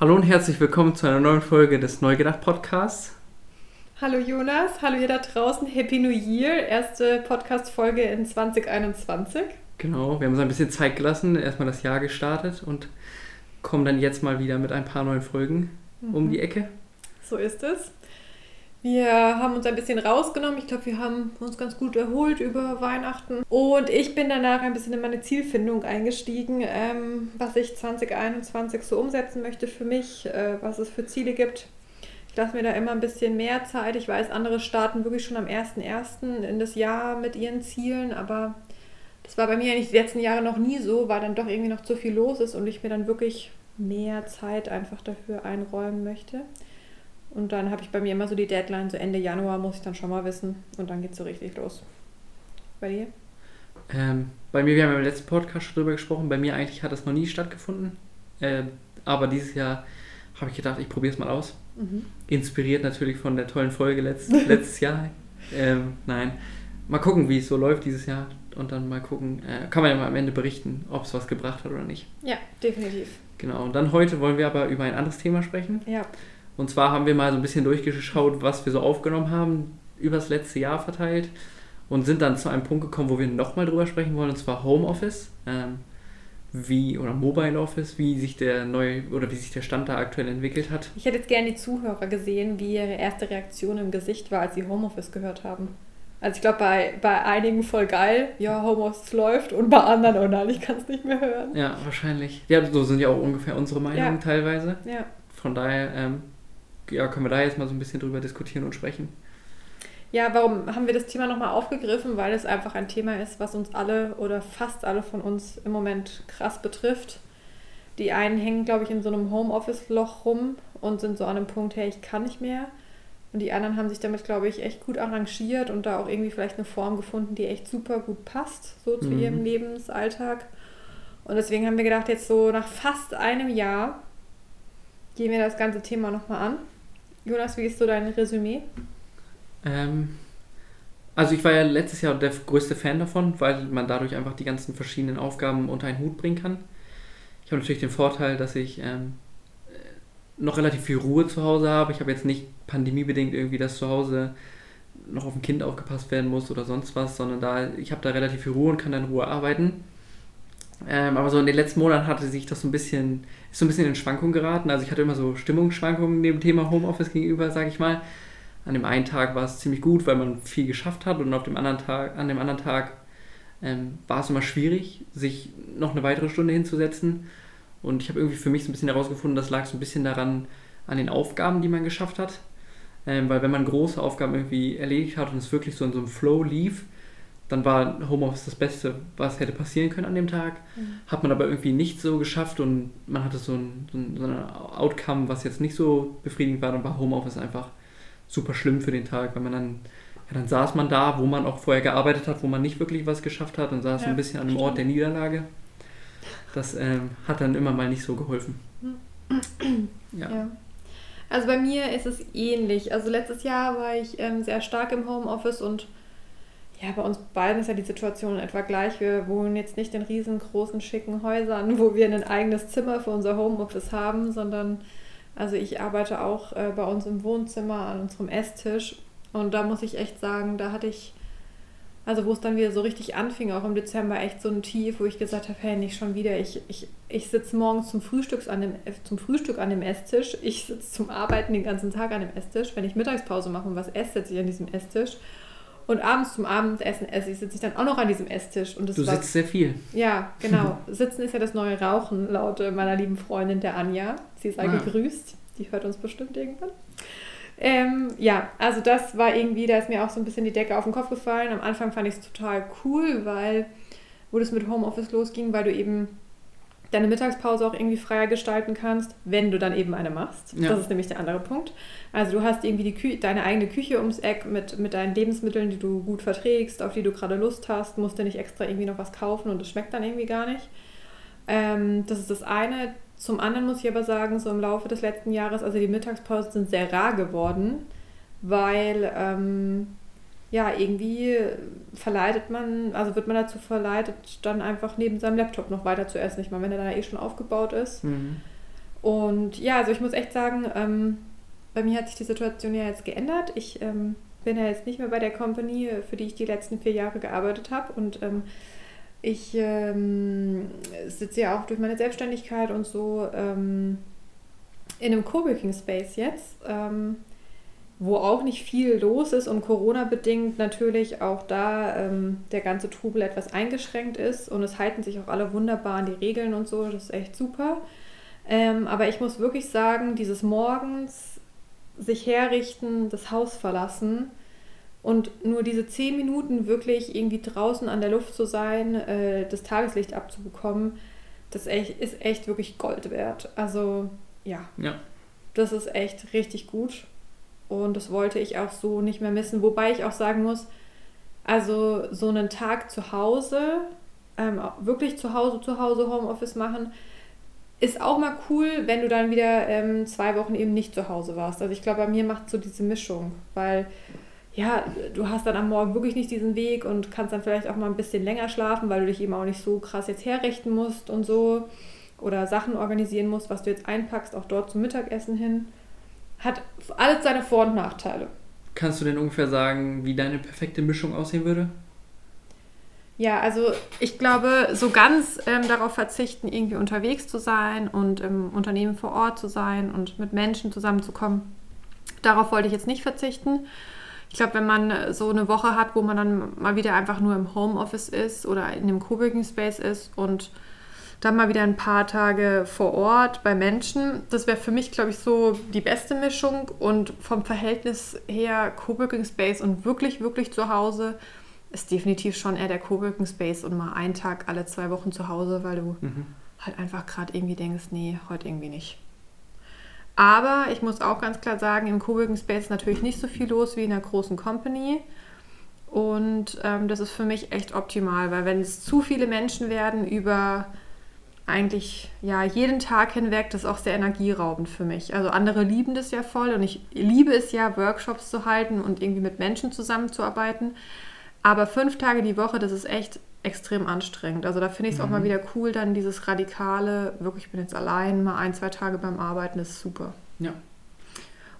Hallo und herzlich willkommen zu einer neuen Folge des Neugedacht Podcasts. Hallo Jonas, hallo ihr da draußen, Happy New Year, erste Podcast-Folge in 2021. Genau, wir haben uns ein bisschen Zeit gelassen, erstmal das Jahr gestartet und kommen dann jetzt mal wieder mit ein paar neuen Folgen mhm. um die Ecke. So ist es. Wir haben uns ein bisschen rausgenommen. Ich glaube, wir haben uns ganz gut erholt über Weihnachten. Und ich bin danach ein bisschen in meine Zielfindung eingestiegen, ähm, was ich 2021 so umsetzen möchte für mich, äh, was es für Ziele gibt. Ich lasse mir da immer ein bisschen mehr Zeit. Ich weiß, andere starten wirklich schon am 1.1. in das Jahr mit ihren Zielen, aber das war bei mir eigentlich die letzten Jahre noch nie so, weil dann doch irgendwie noch zu viel los ist und ich mir dann wirklich mehr Zeit einfach dafür einräumen möchte. Und dann habe ich bei mir immer so die Deadline, so Ende Januar muss ich dann schon mal wissen. Und dann geht es so richtig los. Bei dir? Ähm, bei mir, wir haben im letzten Podcast schon drüber gesprochen, bei mir eigentlich hat das noch nie stattgefunden. Äh, aber dieses Jahr habe ich gedacht, ich probiere es mal aus. Mhm. Inspiriert natürlich von der tollen Folge letzt, letztes Jahr. Ähm, nein, mal gucken, wie es so läuft dieses Jahr. Und dann mal gucken, äh, kann man ja mal am Ende berichten, ob es was gebracht hat oder nicht. Ja, definitiv. Genau, und dann heute wollen wir aber über ein anderes Thema sprechen. Ja. Und zwar haben wir mal so ein bisschen durchgeschaut, was wir so aufgenommen haben, übers letzte Jahr verteilt und sind dann zu einem Punkt gekommen, wo wir nochmal drüber sprechen wollen, und zwar Homeoffice. Ähm, wie oder Mobile Office, wie sich der neue oder wie sich der Stand da aktuell entwickelt hat. Ich hätte jetzt gerne die Zuhörer gesehen, wie ihre erste Reaktion im Gesicht war, als sie Homeoffice gehört haben. Also ich glaube, bei, bei einigen voll geil, ja, Homeoffice läuft und bei anderen, oh nein, ich kann es nicht mehr hören. Ja, wahrscheinlich. Ja, so sind ja auch ungefähr unsere Meinungen ja. teilweise. Ja. Von daher ähm, ja, können wir da jetzt mal so ein bisschen drüber diskutieren und sprechen. Ja, warum haben wir das Thema nochmal aufgegriffen? Weil es einfach ein Thema ist, was uns alle oder fast alle von uns im Moment krass betrifft. Die einen hängen, glaube ich, in so einem Homeoffice-Loch rum und sind so an einem Punkt, hey, ich kann nicht mehr. Und die anderen haben sich damit, glaube ich, echt gut arrangiert und da auch irgendwie vielleicht eine Form gefunden, die echt super gut passt, so zu mhm. ihrem Lebensalltag. Und deswegen haben wir gedacht, jetzt so nach fast einem Jahr gehen wir das ganze Thema nochmal an. Jonas, wie ist so dein Resümee? Ähm, also ich war ja letztes Jahr der größte Fan davon, weil man dadurch einfach die ganzen verschiedenen Aufgaben unter einen Hut bringen kann. Ich habe natürlich den Vorteil, dass ich ähm, noch relativ viel Ruhe zu Hause habe. Ich habe jetzt nicht pandemiebedingt irgendwie, dass zu Hause noch auf ein Kind aufgepasst werden muss oder sonst was, sondern da ich habe da relativ viel Ruhe und kann dann in Ruhe arbeiten. Ähm, aber so in den letzten Monaten hatte sich das so ein bisschen, ist so ein bisschen in Schwankungen geraten. Also ich hatte immer so Stimmungsschwankungen dem Thema Homeoffice gegenüber, sage ich mal. An dem einen Tag war es ziemlich gut, weil man viel geschafft hat und auf dem anderen Tag, an dem anderen Tag ähm, war es immer schwierig, sich noch eine weitere Stunde hinzusetzen. Und ich habe irgendwie für mich so ein bisschen herausgefunden, das lag so ein bisschen daran, an den Aufgaben, die man geschafft hat. Ähm, weil wenn man große Aufgaben irgendwie erledigt hat und es wirklich so in so einem Flow lief, dann war Homeoffice das Beste, was hätte passieren können an dem Tag. Mhm. Hat man aber irgendwie nicht so geschafft und man hatte so ein, so ein, so ein Outcome, was jetzt nicht so befriedigend war, dann war Homeoffice einfach super schlimm für den Tag, weil man dann, ja, dann saß man da, wo man auch vorher gearbeitet hat, wo man nicht wirklich was geschafft hat und saß ja, ein bisschen an dem Ort der Niederlage. Das ähm, hat dann immer mal nicht so geholfen. ja. ja. Also bei mir ist es ähnlich. Also letztes Jahr war ich ähm, sehr stark im Homeoffice und ja, bei uns beiden ist ja die Situation etwa gleich. Wir wohnen jetzt nicht in riesengroßen, schicken Häusern, wo wir ein eigenes Zimmer für unser Homeoffice haben, sondern also ich arbeite auch äh, bei uns im Wohnzimmer an unserem Esstisch. Und da muss ich echt sagen, da hatte ich, also wo es dann wieder so richtig anfing, auch im Dezember, echt so ein Tief, wo ich gesagt habe, hey, nicht schon wieder. Ich, ich, ich sitze morgens zum, Frühstücks an dem, zum Frühstück an dem Esstisch. Ich sitze zum Arbeiten den ganzen Tag an dem Esstisch. Wenn ich Mittagspause mache und was esse, sitze ich an diesem Esstisch. Und abends zum Abendessen esse ich, sitze ich dann auch noch an diesem Esstisch. Und das du war, sitzt sehr viel. Ja, genau. Sitzen ist ja das neue Rauchen, laut meiner lieben Freundin der Anja. Sie sei ah. gegrüßt. Die hört uns bestimmt irgendwann. Ähm, ja, also das war irgendwie, da ist mir auch so ein bisschen die Decke auf den Kopf gefallen. Am Anfang fand ich es total cool, weil, wo das mit Homeoffice losging, weil du eben deine Mittagspause auch irgendwie freier gestalten kannst, wenn du dann eben eine machst. Ja. Das ist nämlich der andere Punkt. Also du hast irgendwie die Kü deine eigene Küche ums Eck mit, mit deinen Lebensmitteln, die du gut verträgst, auf die du gerade Lust hast, musst du nicht extra irgendwie noch was kaufen und es schmeckt dann irgendwie gar nicht. Ähm, das ist das eine. Zum anderen muss ich aber sagen, so im Laufe des letzten Jahres, also die Mittagspausen sind sehr rar geworden, weil ähm, ja, irgendwie verleitet man, also wird man dazu verleitet, dann einfach neben seinem Laptop noch weiter zu essen. Ich meine, wenn er da eh schon aufgebaut ist. Mhm. Und ja, also ich muss echt sagen, ähm, bei mir hat sich die Situation ja jetzt geändert. Ich ähm, bin ja jetzt nicht mehr bei der Company, für die ich die letzten vier Jahre gearbeitet habe. Und ähm, ich ähm, sitze ja auch durch meine Selbstständigkeit und so ähm, in einem Coworking Space jetzt, ähm, wo auch nicht viel los ist und Corona-bedingt natürlich auch da ähm, der ganze Trubel etwas eingeschränkt ist und es halten sich auch alle wunderbar an die Regeln und so, das ist echt super. Ähm, aber ich muss wirklich sagen, dieses Morgens sich herrichten, das Haus verlassen und nur diese zehn Minuten wirklich irgendwie draußen an der Luft zu sein, äh, das Tageslicht abzubekommen, das echt, ist echt wirklich Gold wert. Also ja. ja. Das ist echt richtig gut. Und das wollte ich auch so nicht mehr missen. Wobei ich auch sagen muss, also so einen Tag zu Hause, ähm, wirklich zu Hause, zu Hause Homeoffice machen, ist auch mal cool, wenn du dann wieder ähm, zwei Wochen eben nicht zu Hause warst. Also ich glaube, bei mir macht so diese Mischung, weil ja, du hast dann am Morgen wirklich nicht diesen Weg und kannst dann vielleicht auch mal ein bisschen länger schlafen, weil du dich eben auch nicht so krass jetzt herrichten musst und so oder Sachen organisieren musst, was du jetzt einpackst, auch dort zum Mittagessen hin. Hat alles seine Vor- und Nachteile. Kannst du denn ungefähr sagen, wie deine perfekte Mischung aussehen würde? Ja, also ich glaube, so ganz ähm, darauf verzichten, irgendwie unterwegs zu sein und im Unternehmen vor Ort zu sein und mit Menschen zusammenzukommen, darauf wollte ich jetzt nicht verzichten. Ich glaube, wenn man so eine Woche hat, wo man dann mal wieder einfach nur im Homeoffice ist oder in einem Coworking Space ist und dann mal wieder ein paar Tage vor Ort bei Menschen. Das wäre für mich, glaube ich, so die beste Mischung. Und vom Verhältnis her Coworking Space und wirklich, wirklich zu Hause ist definitiv schon eher der Coworking Space und mal einen Tag alle zwei Wochen zu Hause, weil du mhm. halt einfach gerade irgendwie denkst, nee, heute irgendwie nicht. Aber ich muss auch ganz klar sagen, im Coworking Space ist natürlich nicht so viel los wie in einer großen Company. Und ähm, das ist für mich echt optimal, weil wenn es zu viele Menschen werden über eigentlich ja jeden Tag hinweg, das ist auch sehr energieraubend für mich. Also andere lieben das ja voll und ich liebe es ja, Workshops zu halten und irgendwie mit Menschen zusammenzuarbeiten. Aber fünf Tage die Woche, das ist echt extrem anstrengend. Also da finde ich es mhm. auch mal mhm. wieder cool, dann dieses radikale, wirklich, ich bin jetzt allein, mal ein, zwei Tage beim Arbeiten, das ist super. Ja.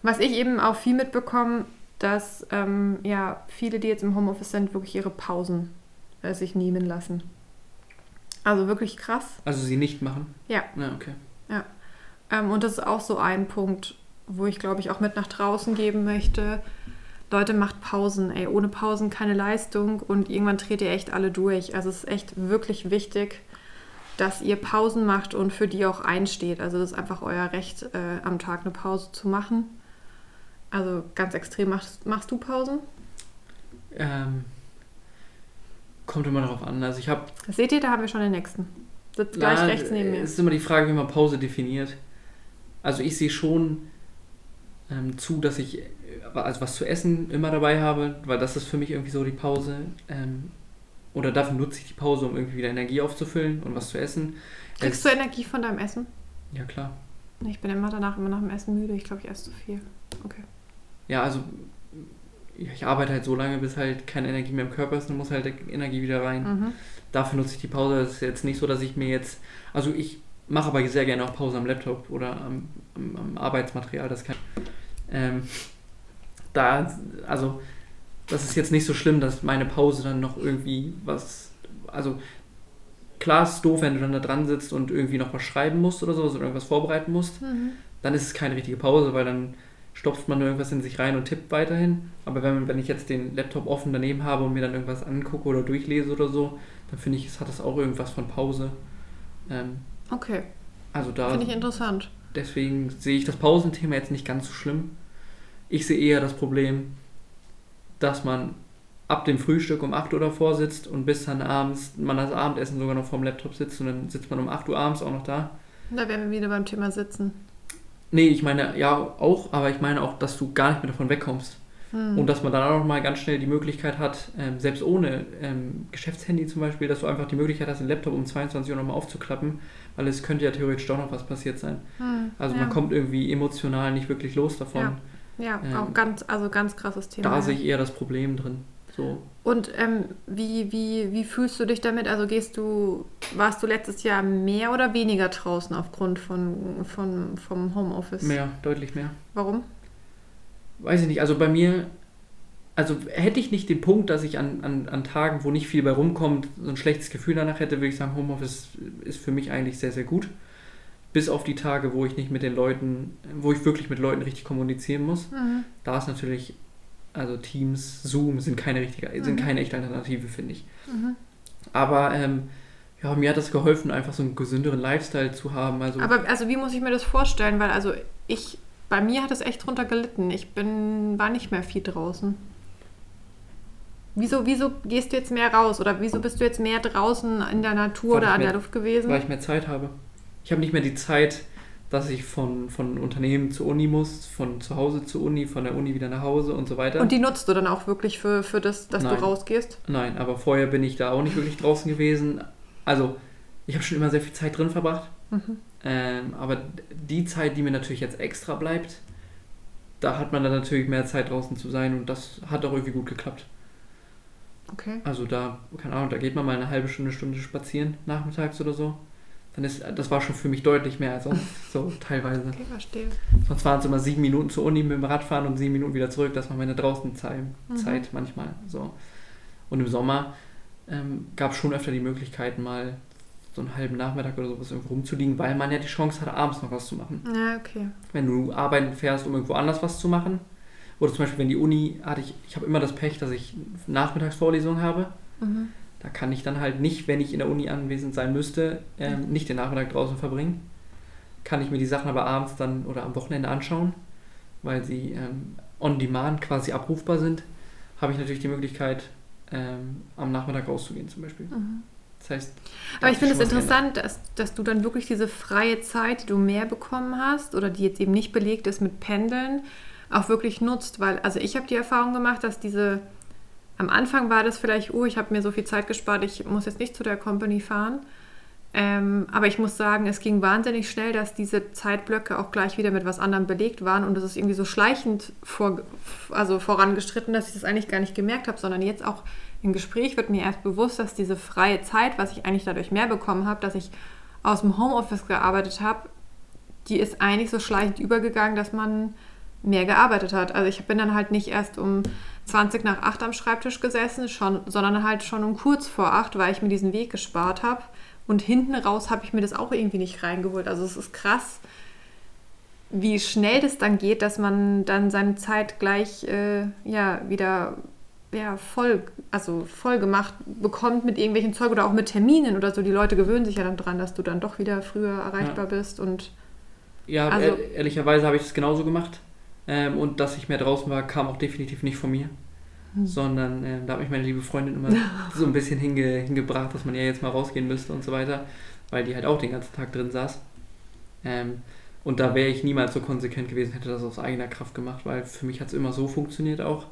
Was ich eben auch viel mitbekomme, dass ähm, ja viele, die jetzt im Homeoffice sind, wirklich ihre Pausen äh, sich nehmen lassen. Also wirklich krass. Also sie nicht machen? Ja. Ja, okay. Ja. Ähm, und das ist auch so ein Punkt, wo ich, glaube ich, auch mit nach draußen geben möchte. Leute, macht Pausen. Ey, ohne Pausen keine Leistung und irgendwann dreht ihr echt alle durch. Also es ist echt wirklich wichtig, dass ihr Pausen macht und für die auch einsteht. Also das ist einfach euer Recht, äh, am Tag eine Pause zu machen. Also ganz extrem. Machst, machst du Pausen? Ähm, Kommt immer darauf an. Also ich habe. Seht ihr, da haben wir schon den nächsten. Sitzt gleich rechts neben mir. Es ist immer die Frage, wie man Pause definiert. Also ich sehe schon ähm, zu, dass ich äh, also was zu essen immer dabei habe, weil das ist für mich irgendwie so die Pause. Ähm, oder dafür nutze ich die Pause, um irgendwie wieder Energie aufzufüllen und was zu essen. Kriegst es, du Energie von deinem Essen? Ja, klar. Ich bin immer danach immer nach dem Essen müde. Ich glaube, ich esse zu viel. Okay. Ja, also ich arbeite halt so lange, bis halt keine Energie mehr im Körper ist, dann muss halt Energie wieder rein. Mhm. Dafür nutze ich die Pause. Das ist jetzt nicht so, dass ich mir jetzt. Also ich mache aber sehr gerne auch Pause am Laptop oder am, am, am Arbeitsmaterial. Das kann. Ähm, da, also, das ist jetzt nicht so schlimm, dass meine Pause dann noch irgendwie was. Also, klar ist es doof, wenn du dann da dran sitzt und irgendwie noch was schreiben musst oder so, oder irgendwas vorbereiten musst. Mhm. Dann ist es keine richtige Pause, weil dann stopft man nur irgendwas in sich rein und tippt weiterhin. Aber wenn, wenn ich jetzt den Laptop offen daneben habe und mir dann irgendwas angucke oder durchlese oder so, dann finde ich, es hat das auch irgendwas von Pause. Ähm, okay. Also da. Finde ich interessant. Deswegen sehe ich das Pausenthema jetzt nicht ganz so schlimm. Ich sehe eher das Problem, dass man ab dem Frühstück um 8 Uhr davor sitzt und bis dann abends man das Abendessen sogar noch vorm Laptop sitzt und dann sitzt man um 8 Uhr abends auch noch da. Da wären wir wieder beim Thema Sitzen. Nee, ich meine, ja, auch, aber ich meine auch, dass du gar nicht mehr davon wegkommst. Hm. Und dass man dann auch noch mal ganz schnell die Möglichkeit hat, ähm, selbst ohne ähm, Geschäftshandy zum Beispiel, dass du einfach die Möglichkeit hast, den Laptop um 22 Uhr nochmal aufzuklappen, weil es könnte ja theoretisch doch noch was passiert sein. Hm. Also ja. man kommt irgendwie emotional nicht wirklich los davon. Ja, ja ähm, auch ganz, also ganz krasses Thema. Da ja. sehe ich eher das Problem drin. So. Und ähm, wie, wie, wie fühlst du dich damit? Also gehst du warst du letztes Jahr mehr oder weniger draußen aufgrund von, von, vom Homeoffice? Mehr, deutlich mehr. Warum? Weiß ich nicht. Also bei mir, also hätte ich nicht den Punkt, dass ich an, an, an Tagen, wo nicht viel bei rumkommt, so ein schlechtes Gefühl danach hätte, würde ich sagen, Homeoffice ist für mich eigentlich sehr, sehr gut. Bis auf die Tage, wo ich nicht mit den Leuten, wo ich wirklich mit Leuten richtig kommunizieren muss. Mhm. Da ist natürlich, also Teams, Zoom sind keine richtige, Mhm. sind keine echte Alternative, finde ich. Mhm. Aber ähm, ja, mir hat das geholfen, einfach so einen gesünderen Lifestyle zu haben. Also Aber also wie muss ich mir das vorstellen? Weil also ich, bei mir hat es echt drunter gelitten. Ich bin, war nicht mehr viel draußen. Wieso, wieso gehst du jetzt mehr raus? Oder wieso bist du jetzt mehr draußen in der Natur Weil oder an mehr- der Luft gewesen? weil ich mehr Zeit habe. Ich habe nicht mehr die Zeit, dass ich von, von Unternehmen zur Uni muss, von zu Hause zur Uni, von der Uni wieder nach Hause und so weiter. Und die nutzt du dann auch wirklich für, für das, dass Nein. du rausgehst? Nein, aber vorher bin ich da auch nicht wirklich draußen gewesen. Also, ich habe schon immer sehr viel Zeit drin verbracht. Mhm. Ähm, aber die Zeit, die mir natürlich jetzt extra bleibt, da hat man dann natürlich mehr Zeit draußen zu sein und das hat auch irgendwie gut geklappt. Okay. Also da, keine Ahnung, da geht man mal eine halbe Stunde, Stunde spazieren, nachmittags oder so. Dann ist, das war schon für mich deutlich mehr als sonst, so teilweise. Okay, verstehe. Sonst waren es immer sieben Minuten zur Uni mit dem Radfahren und sieben Minuten wieder zurück. Das war meine Draußenzeit Mhm. Zeit manchmal. So. Und im Sommer ähm, gab es schon öfter die Möglichkeit, mal so einen halben Nachmittag oder sowas irgendwo rumzuliegen, weil man ja die Chance hatte, abends noch was zu machen. Ja, okay. Wenn du arbeiten fährst, um irgendwo anders was zu machen, oder zum Beispiel, wenn die Uni, hatte ich, ich habe immer das Pech, dass ich Nachmittagsvorlesungen habe. Mhm. Da kann ich dann halt nicht, wenn ich in der Uni anwesend sein müsste, ähm, nicht den Nachmittag draußen verbringen. Kann ich mir die Sachen aber abends dann oder am Wochenende anschauen, weil sie ähm, on demand quasi abrufbar sind, habe ich natürlich die Möglichkeit, ähm, am Nachmittag rauszugehen zum Beispiel. Mhm. Das heißt, Aber ich finde es interessant, dass, dass du dann wirklich diese freie Zeit, die du mehr bekommen hast oder die jetzt eben nicht belegt ist mit Pendeln, auch wirklich nutzt. Weil, also ich habe die Erfahrung gemacht, dass diese, am Anfang war das vielleicht, oh, ich habe mir so viel Zeit gespart, ich muss jetzt nicht zu der Company fahren. Ähm, aber ich muss sagen, es ging wahnsinnig schnell, dass diese Zeitblöcke auch gleich wieder mit was anderem belegt waren und es ist irgendwie so schleichend vor, also vorangestritten, dass ich das eigentlich gar nicht gemerkt habe, sondern jetzt auch im Gespräch wird mir erst bewusst, dass diese freie Zeit, was ich eigentlich dadurch mehr bekommen habe, dass ich aus dem Homeoffice gearbeitet habe, die ist eigentlich so schleichend übergegangen, dass man mehr gearbeitet hat. Also ich bin dann halt nicht erst um 20 nach 8 am Schreibtisch gesessen, schon, sondern halt schon um kurz vor 8, weil ich mir diesen Weg gespart habe. Und hinten raus habe ich mir das auch irgendwie nicht reingeholt. Also es ist krass, wie schnell das dann geht, dass man dann seine Zeit gleich äh, ja, wieder ja, voll, also voll gemacht bekommt mit irgendwelchen Zeug oder auch mit Terminen oder so. Die Leute gewöhnen sich ja dann dran, dass du dann doch wieder früher erreichbar bist und Ja, Also- ehr- ehrlicherweise habe ich das genauso gemacht. Ähm, und dass ich mehr draußen war, kam auch definitiv nicht von mir. Hm. Sondern ähm, da hat mich meine liebe Freundin immer so ein bisschen hinge, hingebracht, dass man ja jetzt mal rausgehen müsste und so weiter. Weil die halt auch den ganzen Tag drin saß. Ähm, und da wäre ich niemals so konsequent gewesen, hätte das aus eigener Kraft gemacht, weil für mich hat es immer so funktioniert auch.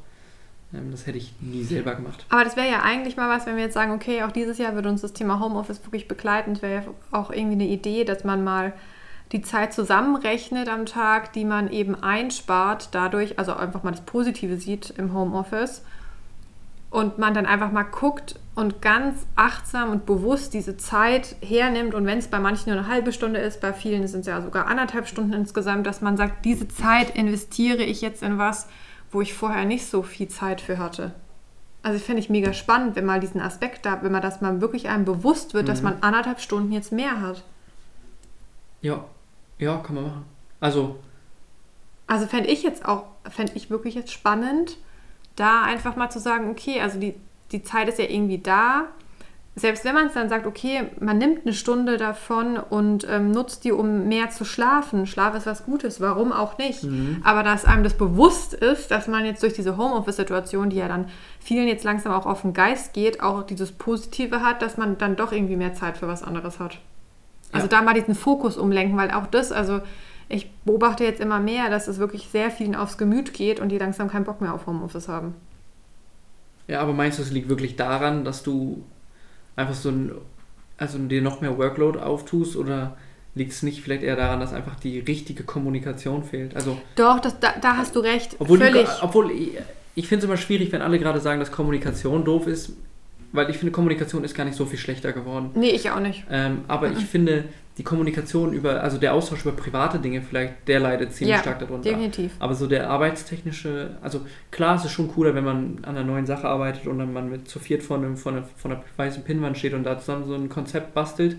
Ähm, das hätte ich nie selber gemacht. Aber das wäre ja eigentlich mal was, wenn wir jetzt sagen, okay, auch dieses Jahr wird uns das Thema Homeoffice wirklich begleiten. Das wäre ja auch irgendwie eine Idee, dass man mal die Zeit zusammenrechnet am Tag, die man eben einspart, dadurch, also einfach mal das Positive sieht im Homeoffice. Und man dann einfach mal guckt und ganz achtsam und bewusst diese Zeit hernimmt. Und wenn es bei manchen nur eine halbe Stunde ist, bei vielen sind es ja sogar anderthalb Stunden insgesamt, dass man sagt, diese Zeit investiere ich jetzt in was, wo ich vorher nicht so viel Zeit für hatte. Also fände ich mega spannend, wenn mal diesen Aspekt da, wenn man das mal wirklich einem bewusst wird, dass Mhm. man anderthalb Stunden jetzt mehr hat. Ja, ja, kann man machen. Also, Also fände ich jetzt auch, fände ich wirklich jetzt spannend, da einfach mal zu sagen, okay, also die, die Zeit ist ja irgendwie da. Selbst wenn man es dann sagt, okay, man nimmt eine Stunde davon und ähm, nutzt die, um mehr zu schlafen. Schlaf ist was Gutes, warum auch nicht? Mhm. Aber dass einem das bewusst ist, dass man jetzt durch diese Homeoffice-Situation, die ja dann vielen jetzt langsam auch auf den Geist geht, auch dieses Positive hat, dass man dann doch irgendwie mehr Zeit für was anderes hat. Also Ja. da mal diesen Fokus umlenken, weil auch das, also ich beobachte jetzt immer mehr, dass es wirklich sehr vielen aufs Gemüt geht und die langsam keinen Bock mehr auf Homeoffice haben. ja, aber meinst du, es liegt wirklich daran, dass du einfach so ein, also dir noch mehr Workload auftust oder liegt es nicht vielleicht eher daran, dass einfach die richtige Kommunikation fehlt? Also, Doch, das, da, da hast du recht. obwohl, Völlig. obwohl ich, ich finde es immer schwierig, wenn alle gerade sagen, dass Kommunikation doof ist. Weil ich finde, Kommunikation ist gar nicht so viel schlechter geworden. Nee, ich auch nicht. Ähm, aber ich finde, die Kommunikation über, also der Austausch über private Dinge vielleicht, der leidet ziemlich Ja, stark darunter. definitiv. Aber so der arbeitstechnische, also klar, es ist schon cooler, wenn man an einer neuen Sache arbeitet und dann man mit zu viert vor, einem, vor, einer, vor einer weißen Pinnwand steht und da zusammen so ein Konzept bastelt.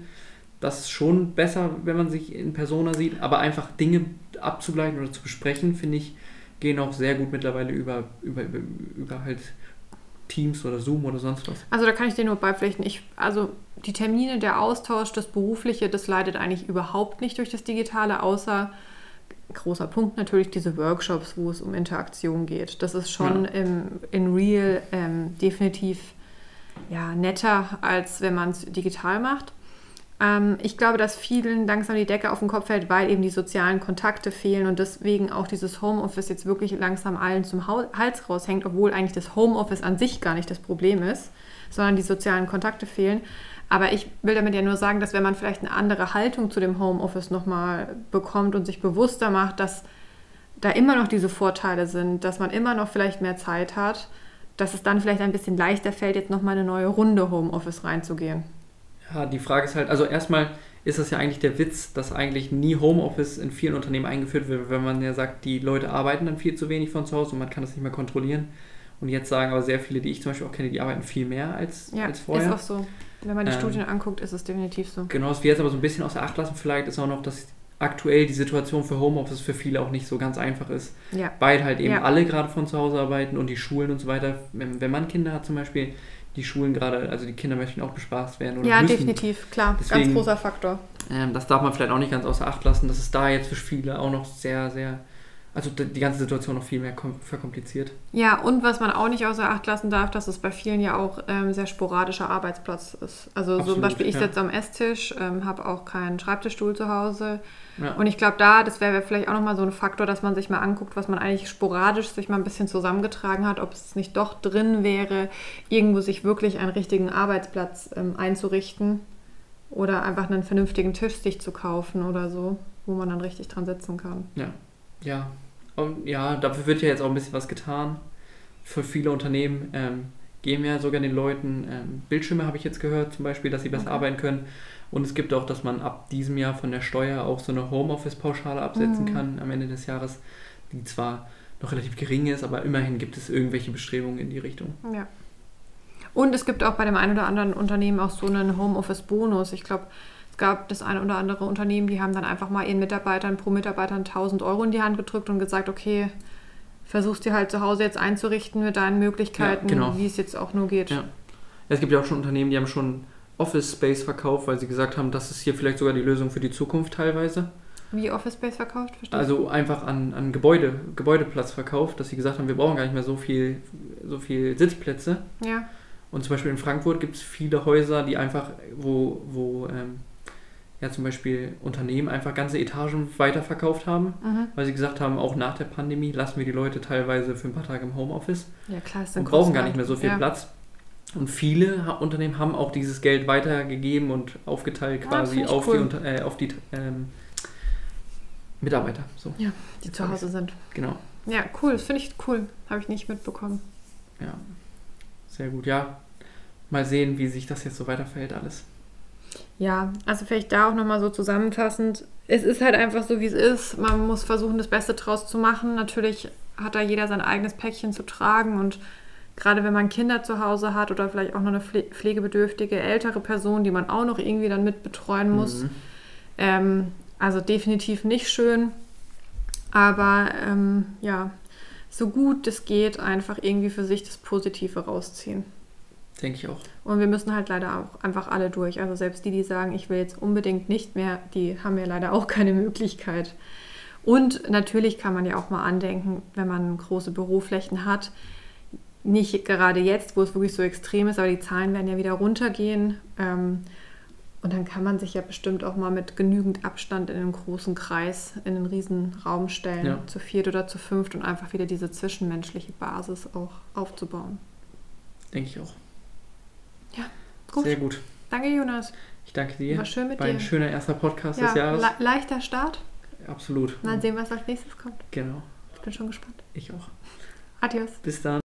Das ist schon besser, wenn man sich in Persona sieht, aber einfach Dinge abzugleichen oder zu besprechen, finde ich, gehen auch sehr gut mittlerweile über, über, über, über halt Teams oder Zoom oder sonst was. Also da kann ich dir nur beipflichten. Ich, also die Termine, der Austausch, das Berufliche, das leidet eigentlich überhaupt nicht durch das Digitale, außer großer Punkt natürlich diese Workshops, wo es um Interaktion geht. Das ist schon Ja. im, in Real ähm, definitiv ja, netter, als wenn man es digital macht. Ähm, ich glaube, dass vielen langsam die Decke auf den Kopf fällt, weil eben die sozialen Kontakte fehlen und deswegen auch dieses Homeoffice jetzt wirklich langsam allen zum Hals raushängt, obwohl eigentlich das Homeoffice an sich gar nicht das Problem ist, sondern die sozialen Kontakte fehlen. Aber ich will damit ja nur sagen, dass wenn man vielleicht eine andere Haltung zu dem Homeoffice nochmal bekommt und sich bewusster macht, dass da immer noch diese Vorteile sind, dass man immer noch vielleicht mehr Zeit hat, dass es dann vielleicht ein bisschen leichter fällt, jetzt nochmal eine neue Runde Homeoffice reinzugehen. Ja, die Frage ist halt, also erstmal ist das ja eigentlich der Witz, dass eigentlich nie Homeoffice in vielen Unternehmen eingeführt wird, wenn man ja sagt, die Leute arbeiten dann viel zu wenig von zu Hause und man kann das nicht mehr kontrollieren. Und jetzt sagen aber sehr viele, die ich zum Beispiel auch kenne, die arbeiten viel mehr als, Ja, als ist vorher. auch so. Wenn man die Ähm, Studien anguckt, ist es definitiv so. Genau, was wir jetzt aber so ein bisschen außer Acht lassen vielleicht, ist auch noch, dass aktuell die Situation für Homeoffice für viele auch nicht so ganz einfach ist. Ja. Weil halt eben Ja. alle gerade von zu Hause arbeiten und die Schulen und so weiter. Wenn, wenn man Kinder hat zum Beispiel, die Schulen gerade, also die Kinder möchten auch bespaßt werden oder Ja, müssen. definitiv, klar. Deswegen- Ganz großer Faktor. Ähm, das darf man vielleicht auch nicht ganz außer Acht lassen, dass es da jetzt für viele auch noch sehr, sehr, also die ganze Situation noch viel mehr kom- verkompliziert. Ja, und was man auch nicht außer Acht lassen darf, dass es bei vielen ja auch ähm, sehr sporadischer Arbeitsplatz ist. Also so Absolut, zum Beispiel, ich ja. sitze am Esstisch, ähm, habe auch keinen Schreibtischstuhl zu Hause. Ja. Und ich glaube, da, das wäre vielleicht auch nochmal so ein Faktor, dass man sich mal anguckt, was man eigentlich sporadisch sich mal ein bisschen zusammengetragen hat, ob es nicht doch drin wäre, irgendwo sich wirklich einen richtigen Arbeitsplatz ähm, einzurichten oder einfach einen vernünftigen Tisch sich zu kaufen oder so, wo man dann richtig dran sitzen kann. Ja, ja. Und ja, dafür wird ja jetzt auch ein bisschen was getan. Für viele Unternehmen ähm, geben ja sogar den Leuten ähm, Bildschirme, habe ich jetzt gehört, zum Beispiel, dass sie besser Okay. arbeiten können. Und es gibt auch, dass man ab diesem Jahr von der Steuer auch so eine Homeoffice-Pauschale absetzen Mhm. kann am Ende des Jahres, die zwar noch relativ gering ist, aber immerhin gibt es irgendwelche Bestrebungen in die Richtung. Ja. Und es gibt auch bei dem einen oder anderen Unternehmen auch so einen Homeoffice-Bonus. Ich glaube, gab das eine oder andere Unternehmen, die haben dann einfach mal ihren Mitarbeitern pro Mitarbeiter 1000 Euro in die Hand gedrückt und gesagt, okay, versuchst dir halt zu Hause jetzt einzurichten mit deinen Möglichkeiten, Ja, genau. wie es jetzt auch nur geht. Ja. Es gibt ja auch schon Unternehmen, die haben schon Office Space verkauft, weil sie gesagt haben, das ist hier vielleicht sogar die Lösung für die Zukunft teilweise. Wie Office Space verkauft, verstehst du? Also einfach an, an Gebäude, Gebäudeplatz verkauft, dass sie gesagt haben, wir brauchen gar nicht mehr so viel, so viel Sitzplätze. Ja, Und zum Beispiel in Frankfurt gibt es viele Häuser, die einfach, wo, wo ähm, ja zum Beispiel Unternehmen einfach ganze Etagen weiterverkauft haben, mhm. weil sie gesagt haben, auch nach der Pandemie lassen wir die Leute teilweise für ein paar Tage im Homeoffice ja klar, ist und brauchen gar nicht mehr so viel ja. Platz. Und viele ha Unternehmen haben auch dieses Geld weitergegeben und aufgeteilt Ja, quasi find ich auf, cool. die, Unter äh, auf die ähm, Mitarbeiter. So, Ja, die zu Hause sind. genau. Ja, cool, das finde ich cool. Habe ich nicht mitbekommen. Ja, sehr gut. Ja, mal sehen, wie sich das jetzt so weiterverhält alles. Ja, also vielleicht da auch nochmal so zusammenfassend. Es ist halt einfach so, wie es ist. Man muss versuchen, das Beste draus zu machen. Natürlich hat da jeder sein eigenes Päckchen zu tragen und gerade wenn man Kinder zu Hause hat oder vielleicht auch noch eine pfle- pflegebedürftige ältere Person, die man auch noch irgendwie dann mit betreuen muss. Mhm. Ähm, also definitiv nicht schön. Aber ähm, ja, so gut es geht, einfach irgendwie für sich das Positive rausziehen. Denke ich auch. Und wir müssen halt leider auch einfach alle durch. Also selbst die, die sagen, ich will jetzt unbedingt nicht mehr, die haben ja leider auch keine Möglichkeit. Und natürlich kann man ja auch mal andenken, wenn man große Büroflächen hat, nicht gerade jetzt, wo es wirklich so extrem ist, aber die Zahlen werden ja wieder runtergehen. Ähm, und dann kann man sich ja bestimmt auch mal mit genügend Abstand in einen großen Kreis, in einen riesen Raum stellen, Ja. zu viert oder zu fünft und einfach wieder diese zwischenmenschliche Basis auch aufzubauen. Denke ich auch. Gut. Sehr gut. Danke, Jonas. Ich danke dir. War schön mit War ein dir. schöner erster Podcast Ja, des Jahres. le leichter Start. Absolut. Mal sehen, was als nächstes kommt. Genau. Ich bin schon gespannt. Ich auch. Adios. Bis dann.